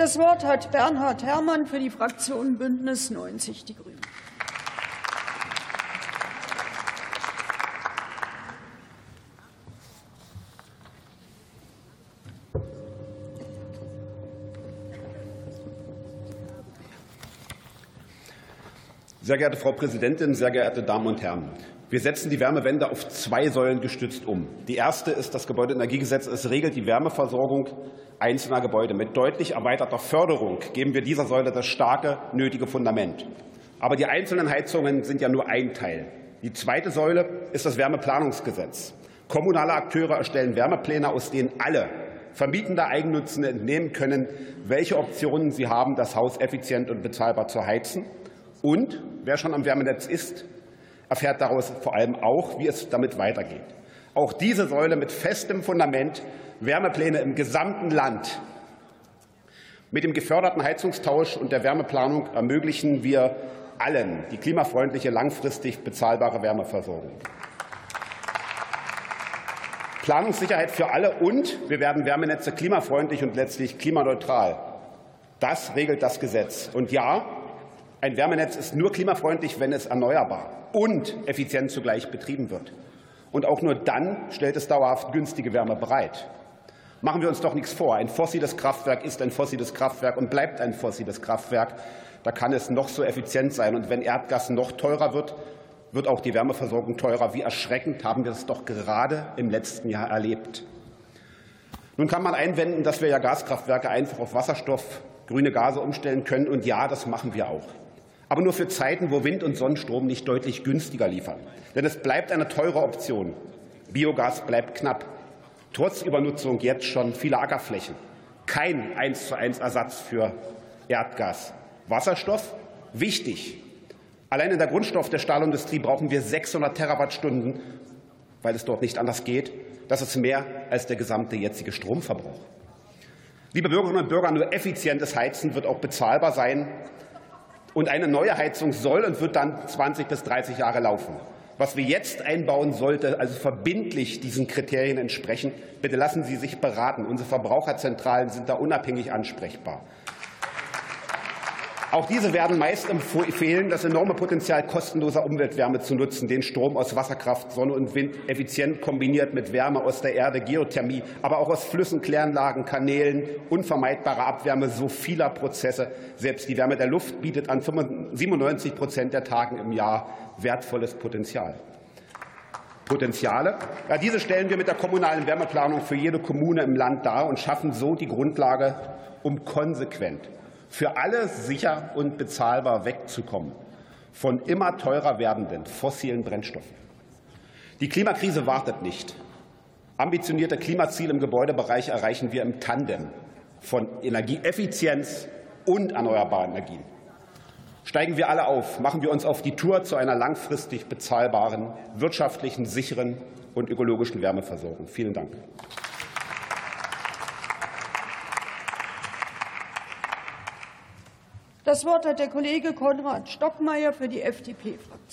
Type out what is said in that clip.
Das Wort hat Bernhard Herrmann für die Fraktion Bündnis 90 Die Grünen. Sehr geehrte Frau Präsidentin, sehr geehrte Damen und Herren! Wir setzen die Wärmewende auf zwei Säulen gestützt um. Die erste ist das Gebäudeenergiegesetz. Es regelt die Wärmeversorgung einzelner Gebäude. Mit deutlich erweiterter Förderung geben wir dieser Säule das starke, nötige Fundament. Aber die einzelnen Heizungen sind ja nur ein Teil. Die zweite Säule ist das Wärmeplanungsgesetz. Kommunale Akteure erstellen Wärmepläne, aus denen alle vermietende Eigennutzende entnehmen können, welche Optionen sie haben, das Haus effizient und bezahlbar zu heizen und wer schon am Wärmenetz ist, erfährt daraus vor allem auch, wie es damit weitergeht. Auch diese Säule mit festem Fundament, Wärmepläne im gesamten Land. Mit dem geförderten Heizungstausch und der Wärmeplanung ermöglichen wir allen die klimafreundliche, langfristig bezahlbare Wärmeversorgung. Planungssicherheit für alle und wir werden Wärmenetze klimafreundlich und letztlich klimaneutral. Das regelt das Gesetz. Und ja, ein Wärmenetz ist nur klimafreundlich, wenn es erneuerbar und effizient zugleich betrieben wird. Und auch nur dann stellt es dauerhaft günstige Wärme bereit. Machen wir uns doch nichts vor. Ein fossiles Kraftwerk ist ein fossiles Kraftwerk und bleibt ein fossiles Kraftwerk. Da kann es noch so effizient sein. Und wenn Erdgas noch teurer wird, wird auch die Wärmeversorgung teurer. Wie erschreckend haben wir das doch gerade im letzten Jahr erlebt. Nun kann man einwenden, dass wir ja Gaskraftwerke einfach auf Wasserstoff, grüne Gase umstellen können. Und ja, das machen wir auch aber nur für Zeiten, wo Wind- und Sonnenstrom nicht deutlich günstiger liefern. Denn es bleibt eine teure Option. Biogas bleibt knapp, trotz Übernutzung jetzt schon vieler Ackerflächen. Kein eins zu eins Ersatz für Erdgas. Wasserstoff wichtig. Allein in der Grundstoff der Stahlindustrie brauchen wir 600 Terawattstunden, weil es dort nicht anders geht. Das ist mehr als der gesamte jetzige Stromverbrauch. Liebe Bürgerinnen und Bürger, nur effizientes Heizen wird auch bezahlbar sein. Und eine neue Heizung soll und wird dann 20 bis 30 Jahre laufen. Was wir jetzt einbauen, sollte also verbindlich diesen Kriterien entsprechen. Bitte lassen Sie sich beraten. Unsere Verbraucherzentralen sind da unabhängig ansprechbar. Auch diese werden meist empfehlen, das enorme Potenzial kostenloser Umweltwärme zu nutzen, den Strom aus Wasserkraft, Sonne und Wind effizient kombiniert mit Wärme aus der Erde, Geothermie, aber auch aus Flüssen, Kläranlagen, Kanälen, unvermeidbare Abwärme so vieler Prozesse. Selbst die Wärme der Luft bietet an 97 Prozent der Tagen im Jahr wertvolles Potenzial. Potenziale. Ja, diese stellen wir mit der kommunalen Wärmeplanung für jede Kommune im Land dar und schaffen so die Grundlage, um konsequent für alle sicher und bezahlbar wegzukommen von immer teurer werdenden fossilen Brennstoffen. Die Klimakrise wartet nicht. Ambitionierte Klimaziele im Gebäudebereich erreichen wir im Tandem von Energieeffizienz und erneuerbaren Energien. Steigen wir alle auf, machen wir uns auf die Tour zu einer langfristig bezahlbaren, wirtschaftlichen, sicheren und ökologischen Wärmeversorgung. Vielen Dank. Das Wort hat der Kollege Konrad Stockmeier für die FDP-Fraktion.